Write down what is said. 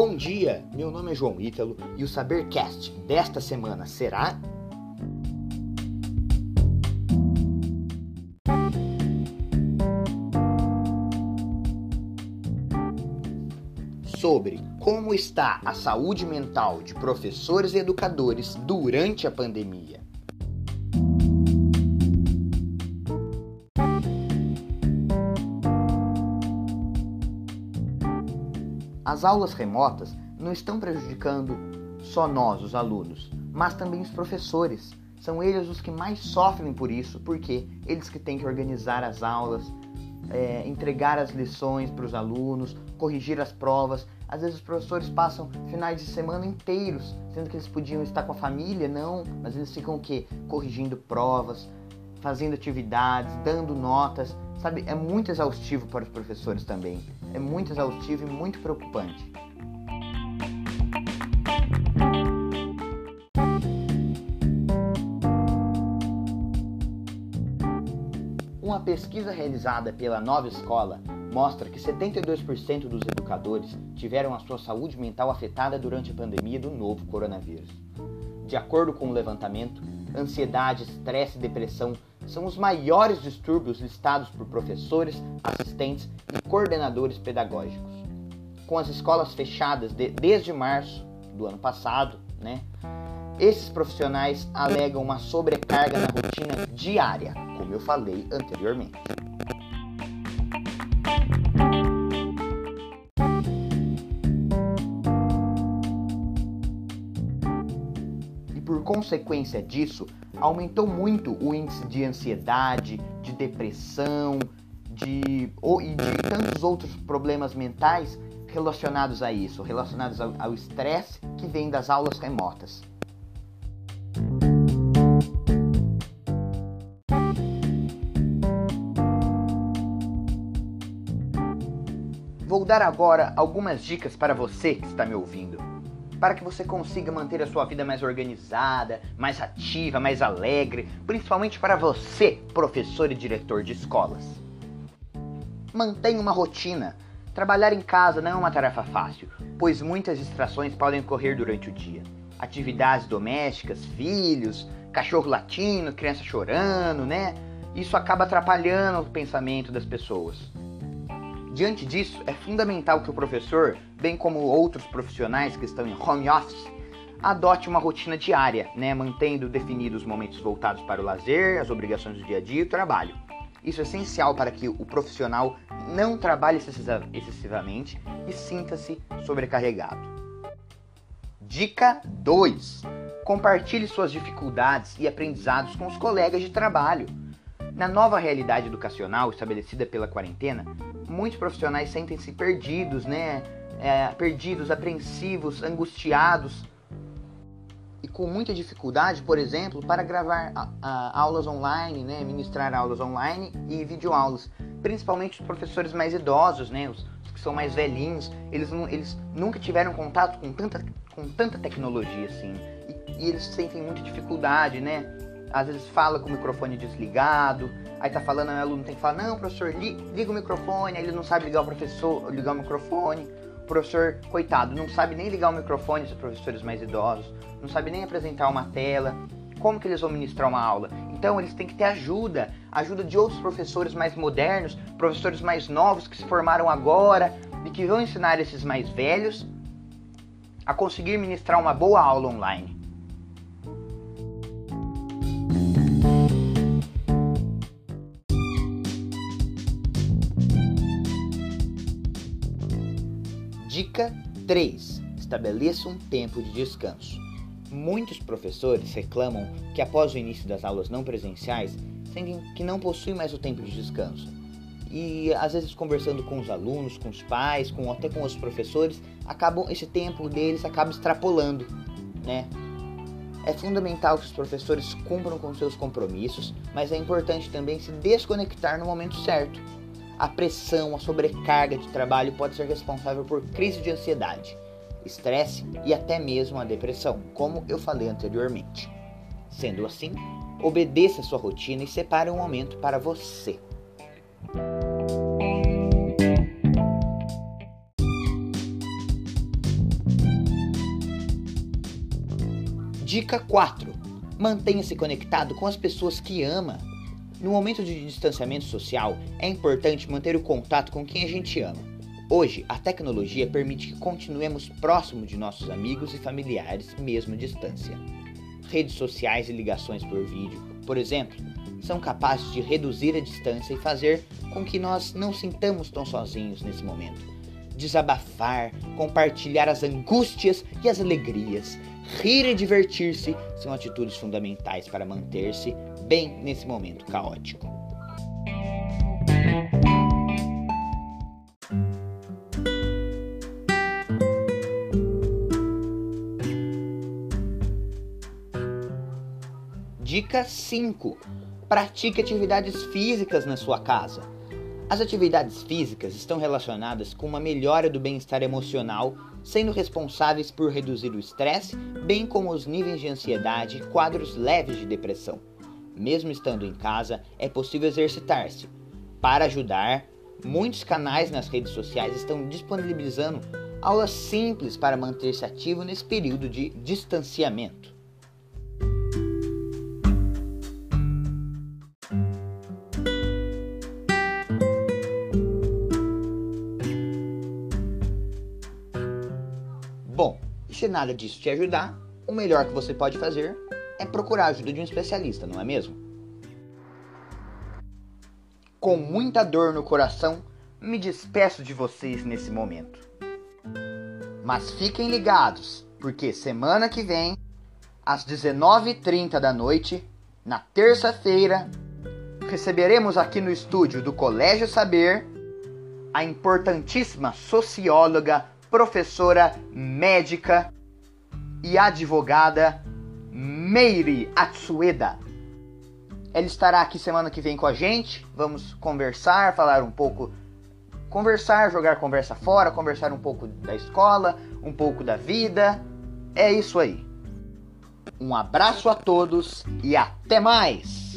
Bom dia, meu nome é João Ítalo e o Sabercast desta semana será. Sobre como está a saúde mental de professores e educadores durante a pandemia. As aulas remotas não estão prejudicando só nós, os alunos, mas também os professores. São eles os que mais sofrem por isso, porque eles que têm que organizar as aulas, é, entregar as lições para os alunos, corrigir as provas. Às vezes os professores passam finais de semana inteiros, sendo que eles podiam estar com a família, não, mas eles ficam o quê? Corrigindo provas, fazendo atividades, dando notas. Sabe, é muito exaustivo para os professores também. É muito exaustivo e muito preocupante. Uma pesquisa realizada pela Nova Escola mostra que 72% dos educadores tiveram a sua saúde mental afetada durante a pandemia do novo coronavírus. De acordo com o levantamento, ansiedade, estresse e depressão são os maiores distúrbios listados por professores, assistentes e coordenadores pedagógicos. Com as escolas fechadas de, desde março do ano passado, né, esses profissionais alegam uma sobrecarga na rotina diária, como eu falei anteriormente. Por consequência disso, aumentou muito o índice de ansiedade, de depressão, de, ou, e de tantos outros problemas mentais relacionados a isso, relacionados ao estresse que vem das aulas remotas. Vou dar agora algumas dicas para você que está me ouvindo para que você consiga manter a sua vida mais organizada, mais ativa, mais alegre, principalmente para você, professor e diretor de escolas. Mantenha uma rotina. Trabalhar em casa não é uma tarefa fácil, pois muitas distrações podem ocorrer durante o dia. Atividades domésticas, filhos, cachorro latindo, criança chorando, né? Isso acaba atrapalhando o pensamento das pessoas. Diante disso, é fundamental que o professor, bem como outros profissionais que estão em home office, adote uma rotina diária, né, mantendo definidos momentos voltados para o lazer, as obrigações do dia a dia e o trabalho. Isso é essencial para que o profissional não trabalhe excessivamente e sinta-se sobrecarregado. Dica 2: Compartilhe suas dificuldades e aprendizados com os colegas de trabalho. Na nova realidade educacional estabelecida pela quarentena, muitos profissionais sentem-se perdidos, né? É, perdidos, apreensivos, angustiados e com muita dificuldade, por exemplo, para gravar a, a, aulas online, né? Ministrar aulas online e videoaulas. Principalmente os professores mais idosos, né? Os, que são mais velhinhos, eles, eles nunca tiveram contato com tanta, com tanta tecnologia assim. E, e eles sentem muita dificuldade, né? às vezes fala com o microfone desligado, aí tá falando, o aluno tem que falar, não, professor, li, liga o microfone, aí ele não sabe ligar o professor, ligar o microfone. O professor, coitado, não sabe nem ligar o microfone, os professores mais idosos, não sabe nem apresentar uma tela. Como que eles vão ministrar uma aula? Então eles têm que ter ajuda, ajuda de outros professores mais modernos, professores mais novos que se formaram agora e que vão ensinar esses mais velhos a conseguir ministrar uma boa aula online. Dica 3: estabeleça um tempo de descanso. Muitos professores reclamam que após o início das aulas não presenciais, sentem que não possuem mais o tempo de descanso. E às vezes conversando com os alunos, com os pais, com até com os professores, acabam esse tempo deles acaba extrapolando, né? É fundamental que os professores cumpram com seus compromissos, mas é importante também se desconectar no momento certo a pressão, a sobrecarga de trabalho pode ser responsável por crise de ansiedade, estresse e até mesmo a depressão, como eu falei anteriormente. Sendo assim, obedeça a sua rotina e separe um momento para você. Dica 4. Mantenha-se conectado com as pessoas que ama no momento de distanciamento social, é importante manter o contato com quem a gente ama. Hoje, a tecnologia permite que continuemos próximo de nossos amigos e familiares, mesmo à distância. Redes sociais e ligações por vídeo, por exemplo, são capazes de reduzir a distância e fazer com que nós não sintamos tão sozinhos nesse momento. Desabafar, compartilhar as angústias e as alegrias, rir e divertir-se são atitudes fundamentais para manter-se bem nesse momento caótico. Dica 5 Pratique atividades físicas na sua casa. As atividades físicas estão relacionadas com uma melhora do bem-estar emocional, sendo responsáveis por reduzir o estresse, bem como os níveis de ansiedade e quadros leves de depressão. Mesmo estando em casa, é possível exercitar-se. Para ajudar, muitos canais nas redes sociais estão disponibilizando aulas simples para manter-se ativo nesse período de distanciamento. Bom, se nada disso te ajudar, o melhor que você pode fazer é procurar a ajuda de um especialista, não é mesmo? Com muita dor no coração, me despeço de vocês nesse momento. Mas fiquem ligados, porque semana que vem, às 19h30 da noite, na terça-feira, receberemos aqui no estúdio do Colégio Saber a importantíssima socióloga professora, médica e advogada Meire Atsueda. Ela estará aqui semana que vem com a gente. Vamos conversar, falar um pouco, conversar, jogar conversa fora, conversar um pouco da escola, um pouco da vida. É isso aí. Um abraço a todos e até mais!